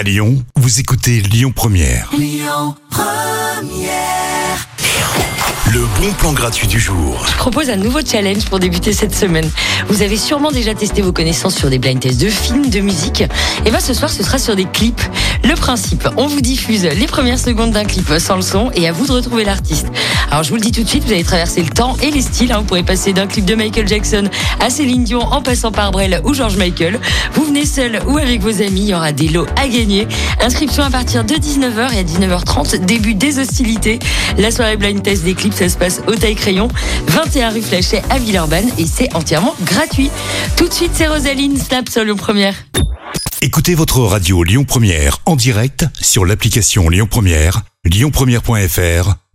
À Lyon, vous écoutez Lyon Première. Le bon plan gratuit du jour. Je propose un nouveau challenge pour débuter cette semaine. Vous avez sûrement déjà testé vos connaissances sur des blind tests de films, de musique. Et bien ce soir, ce sera sur des clips. Le principe, on vous diffuse les premières secondes d'un clip sans le son et à vous de retrouver l'artiste. Alors je vous le dis tout de suite, vous allez traverser le temps et les styles. hein. Vous pourrez passer d'un clip de Michael Jackson à Céline Dion en passant par Brel ou George Michael. Vous venez seul ou avec vos amis, il y aura des lots à gagner. Inscription à partir de 19h et à 19h30, début des hostilités. La soirée blind test des clips, ça se passe au taille crayon, 21 rue Flachet à Villeurbanne et c'est entièrement gratuit. Tout de suite, c'est Rosaline Snap sur Lyon Première. Écoutez votre radio Lyon Première en direct sur l'application Lyon Première, lyonpremière.fr